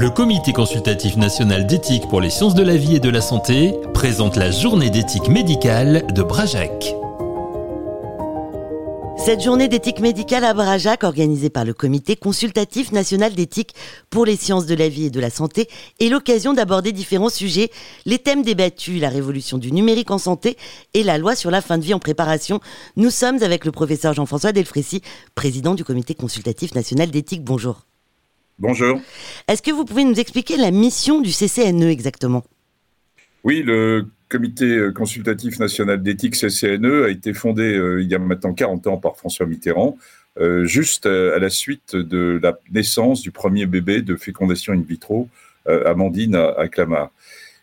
Le Comité consultatif national d'éthique pour les sciences de la vie et de la santé présente la journée d'éthique médicale de Brajac. Cette journée d'éthique médicale à Brajac, organisée par le Comité consultatif national d'éthique pour les sciences de la vie et de la santé, est l'occasion d'aborder différents sujets, les thèmes débattus, la révolution du numérique en santé et la loi sur la fin de vie en préparation. Nous sommes avec le professeur Jean-François Delfrécy, président du Comité consultatif national d'éthique. Bonjour. Bonjour. Est-ce que vous pouvez nous expliquer la mission du CCNE exactement? Oui, le Comité consultatif national d'éthique CCNE a été fondé euh, il y a maintenant 40 ans par François Mitterrand, euh, juste à la suite de la naissance du premier bébé de fécondation in vitro, euh, Amandine à, Clamart.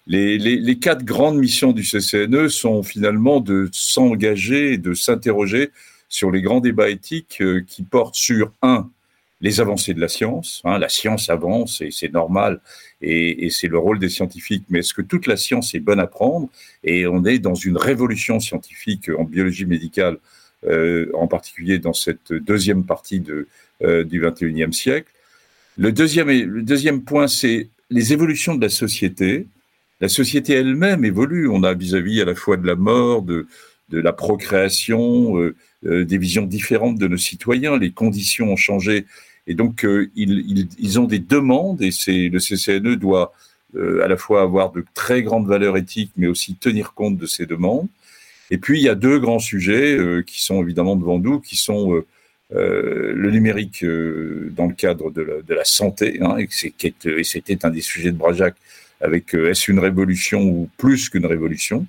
Les, les, quatre grandes missions du CCNE sont finalement de s'engager et de s'interroger sur les grands débats éthiques qui portent sur, un, les avancées de la science. Hein, la science avance et c'est normal et, c'est le rôle des scientifiques. Mais est-ce que toute la science est bonne à prendre Et on est dans une révolution scientifique en biologie médicale, euh, en particulier dans cette deuxième partie euh, du 21e siècle? Le deuxième point, c'est les évolutions de la société. La société elle-même évolue. On a vis-à-vis -à, la fois de la mort, de, de la procréation, euh, euh, des visions différentes de nos citoyens. Les conditions ont changé et donc, euh, ils, ils, ont des demandes et le CCNE doit euh, à la fois avoir de très grandes valeurs éthiques, mais aussi tenir compte de ces demandes. Et puis, il y a deux grands sujets euh, qui sont évidemment devant nous, qui sont le numérique dans le cadre de la, de la santé, hein, et c'était un des sujets de Brajac, avec est-ce une révolution ou plus qu'une révolution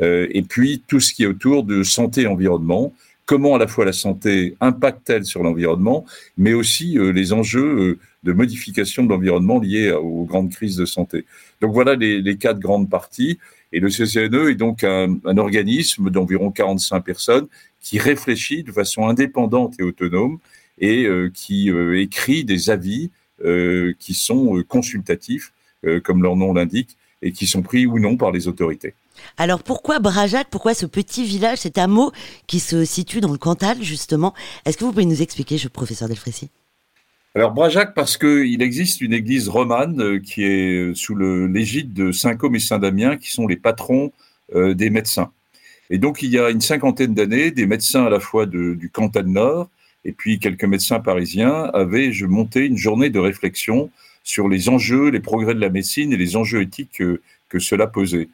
et puis tout ce qui est autour de santé et environnement, comment à la fois la santé impacte-t-elle sur l'environnement, mais aussi euh, les enjeux euh, de modification de l'environnement liés aux grandes crises de santé. Donc voilà les, quatre grandes parties. Et le CCNE est donc un, organisme d'environ 45 personnes qui réfléchit de façon indépendante et autonome et euh, qui écrit des avis qui sont consultatifs, comme leur nom l'indique, et qui sont pris ou non par les autorités. Alors pourquoi Brajac? Pourquoi ce petit village, cet hameau qui se situe dans le Cantal justement? Est-ce que vous pouvez nous expliquer, je, professeur Delfrécy? Alors Brajac, parce qu'il existe une église romane euh, qui est sous l'égide de Saint-Côme et Saint-Damien, qui sont les patrons euh, des médecins. Et donc il y a une cinquantaine d'années, des médecins à la fois du Cantal Nord et puis quelques médecins parisiens avaient monté une journée de réflexion sur les enjeux, les progrès de la médecine et les enjeux éthiques que, que cela posait.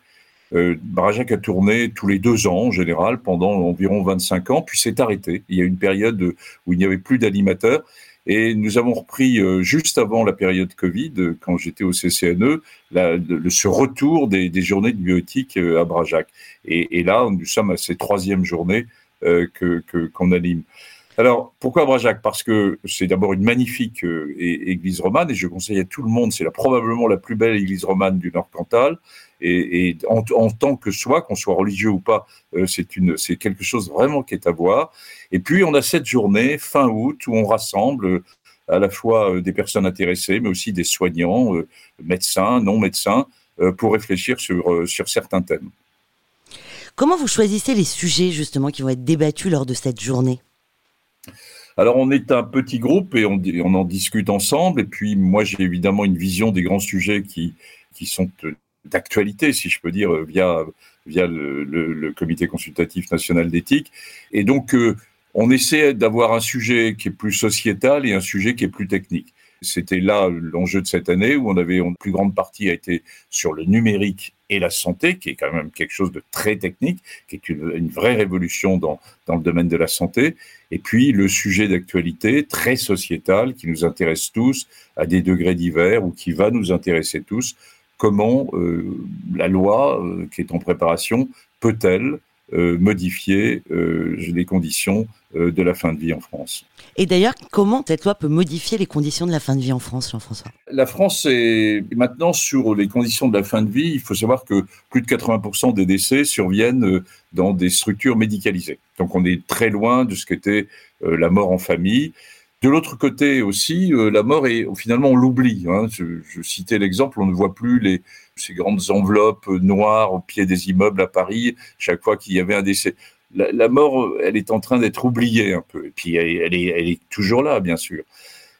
Euh, a tourné tous les deux ans en général pendant environ 25 ans, puis s'est arrêté. Il y a une période où il n'y avait plus d'animateurs. Et nous avons repris euh, juste avant la période Covid, quand j'étais au CCNE, la, ce retour des, des, journées de bioéthique euh, à Brajac. Et, là, nous sommes à ces troisième journées euh, que qu'on anime. Alors, pourquoi Brajac? Parce que c'est d'abord une magnifique euh, église romane, et je conseille à tout le monde, c'est probablement la plus belle église romane du Nord Cantal, et, en, tant que soi, qu'on soit religieux ou pas, euh, c'est quelque chose vraiment qui est à voir. Et puis, on a cette journée, fin août, où on rassemble euh, à la fois des personnes intéressées, mais aussi des soignants, médecins, non médecins, pour réfléchir sur certains thèmes. Comment vous choisissez les sujets, justement, qui vont être débattus lors de cette journée? Alors on est un petit groupe et on, en discute ensemble. Et puis moi j'ai évidemment une vision des grands sujets qui, qui sont d'actualité, si je peux dire, via, via le, Comité consultatif national d'éthique. Et donc euh, on essaie d'avoir un sujet qui est plus sociétal et un sujet qui est plus technique. C'était là l'enjeu de cette année où on avait une plus grande partie a été sur le numérique et la santé, qui est quand même quelque chose de très technique, qui est une, vraie révolution dans, dans, le domaine de la santé. Et puis le sujet d'actualité très sociétal qui nous intéresse tous à des degrés divers ou qui va nous intéresser tous. Comment euh, la loi euh, qui est en préparation peut-elle modifier euh, les conditions euh, de la fin de vie en France. Et d'ailleurs, comment cette loi peut modifier les conditions de la fin de vie en France, Jean-François? La France est maintenant sur les conditions de la fin de vie. Il faut savoir que plus de 80% des décès surviennent dans des structures médicalisées. Donc on est très loin de ce qu'était la mort en famille. De l'autre côté aussi, euh, la mort est finalement on l'oublie. Hein. Je, citais l'exemple, on ne voit plus ces grandes enveloppes noires au pied des immeubles à Paris chaque fois qu'il y avait un décès. La, mort, elle est en train d'être oubliée un peu. Et puis elle, est, toujours là, bien sûr.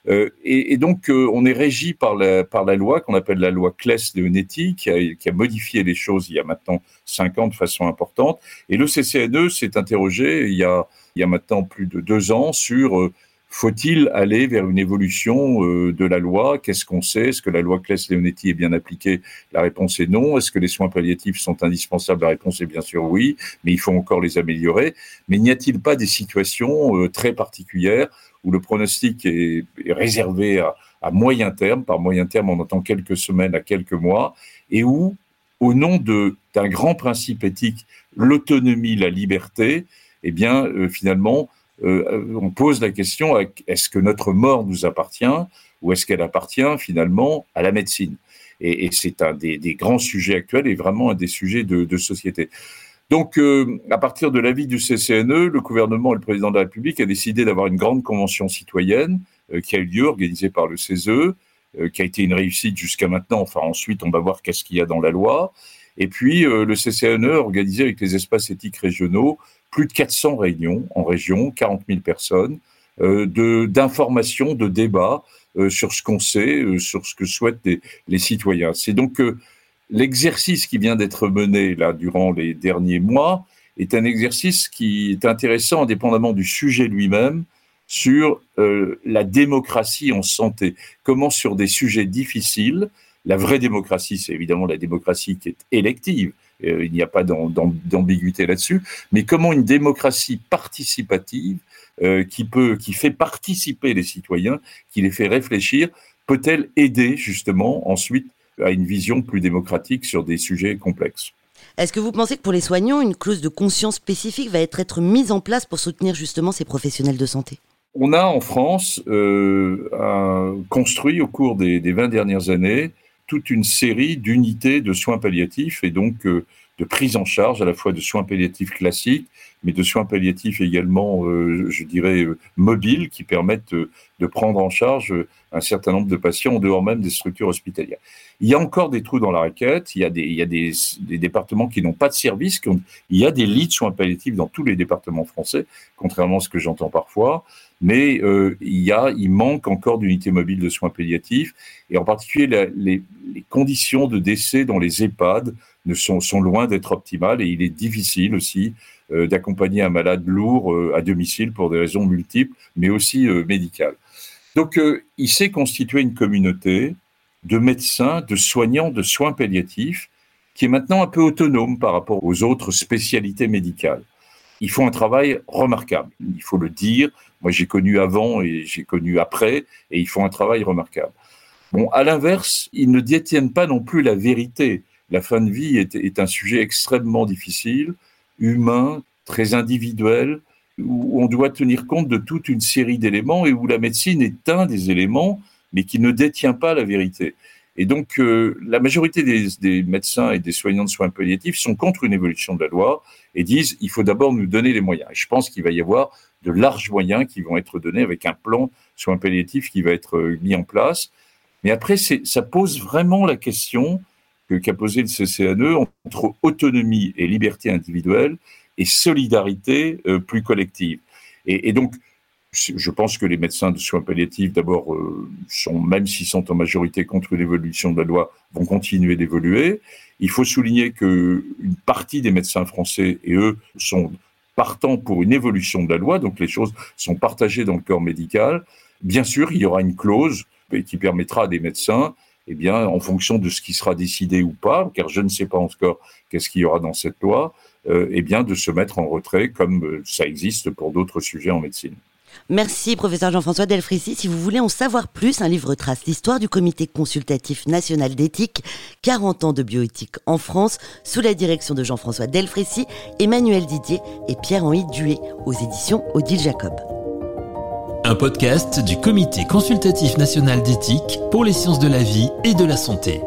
Euh, et, donc, euh, on est régi par la, loi qu'on appelle la loi Claes-Leonetti, qui a, qui a modifié les choses il y a maintenant cinq ans de façon importante. Et le CCNE s'est interrogé il y, a, il y a maintenant plus de deux ans sur euh, faut-il aller vers une évolution de la loi? Qu'est-ce qu'on sait? Est-ce que la loi Claes-Leonetti est bien appliquée? La réponse est non. Est-ce que les soins palliatifs sont indispensables? La réponse est bien sûr oui, mais il faut encore les améliorer. Mais n'y a-t-il pas des situations très particulières où le pronostic est, réservé à, moyen terme, par moyen terme on entend quelques semaines à quelques mois, et où, au nom d'un grand principe éthique, l'autonomie, la liberté, eh bien, euh, finalement, euh, on pose la question est-ce que notre mort nous appartient ou est-ce qu'elle appartient finalement à la médecine? Et, c'est un des, grands sujets actuels et vraiment un des sujets de, société. Donc, euh, à partir de l'avis du CCNE, le gouvernement et le président de la République a décidé d'avoir une grande convention citoyenne euh, qui a eu lieu, organisée par le CESE, euh, qui a été une réussite jusqu'à maintenant. Enfin, ensuite, on va voir qu'est-ce qu'il y a dans la loi. Et puis, le CCNE a organisé avec les espaces éthiques régionaux plus de 400 réunions en région, 40 000 personnes, d'informations, de, débats sur ce qu'on sait, sur ce que souhaitent les, les citoyens. C'est donc l'exercice qui vient d'être mené là durant les derniers mois est un exercice qui est intéressant indépendamment du sujet lui-même sur euh, la démocratie en santé. Comment sur des sujets difficiles, la vraie démocratie, c'est évidemment la démocratie qui est élective, euh, il n'y a pas d'ambiguïté là-dessus, mais comment une démocratie participative euh, qui peut, qui fait participer les citoyens, qui les fait réfléchir, peut-elle aider justement ensuite à une vision plus démocratique sur des sujets complexes? Est-ce que vous pensez que pour les soignants, une clause de conscience spécifique va être, être mise en place pour soutenir justement ces professionnels de santé? On a en France euh, construit au cours des, des, 20 dernières années toute une série d'unités de soins palliatifs et donc euh, de prise en charge à la fois de soins palliatifs classiques, mais de soins palliatifs également, euh, je dirais, euh, mobiles, qui permettent de prendre en charge un certain nombre de patients en dehors même des structures hospitalières. Il y a encore des trous dans la raquette, il y a des, il y a des, départements qui n'ont pas de service, il y a des lits de soins palliatifs dans tous les départements français, contrairement à ce que j'entends parfois, mais il, y a, il manque encore d'unités mobiles de soins palliatifs, et en particulier les, les, conditions de décès dans les EHPAD ne sont, loin d'être optimales, et il est difficile aussi euh, d'accompagner un malade lourd euh, à domicile pour des raisons multiples, mais aussi euh, médicales. Donc, il s'est constitué une communauté de médecins, de soignants, de soins palliatifs, qui est maintenant un peu autonome par rapport aux autres spécialités médicales. Ils font un travail remarquable, il faut le dire. Moi, j'ai connu avant et j'ai connu après, et ils font un travail remarquable. Bon, à l'inverse, ils ne détiennent pas non plus la vérité. La fin de vie est, un sujet extrêmement difficile humain, très individuel, où on doit tenir compte de toute une série d'éléments et où la médecine est un des éléments, mais qui ne détient pas la vérité. Et donc, euh, la majorité des, médecins et des soignants de soins palliatifs sont contre une évolution de la loi et disent il faut d'abord nous donner les moyens. Et je pense qu'il va y avoir de larges moyens qui vont être donnés avec un plan soins palliatifs qui va être euh, mis en place. Mais après, ça pose vraiment la question qu'a posé le CCNE entre autonomie et liberté individuelle et solidarité euh, plus collective. Et, donc, je pense que les médecins de soins palliatifs, d'abord, euh, sont, même s'ils sont en majorité contre l'évolution de la loi, vont continuer d'évoluer. Il faut souligner que une partie des médecins français et eux sont partants pour une évolution de la loi, donc les choses sont partagées dans le corps médical. Bien sûr, il y aura une clause qui permettra à des médecins eh bien, en fonction de ce qui sera décidé ou pas, car je ne sais pas encore qu'est-ce qu'il y aura dans cette loi, euh, eh bien, de se mettre en retrait comme euh, ça existe pour d'autres sujets en médecine. Merci, professeur Jean-François Delfrissi. Si vous voulez en savoir plus, un livre trace l'histoire du Comité consultatif national d'éthique, 40 ans de bioéthique en France, sous la direction de Jean-François Delfrissi, Emmanuel Didier et Pierre-Henri Duet, aux éditions Odile Jacob. Un podcast du Comité consultatif national d'éthique pour les sciences de la vie et de la santé.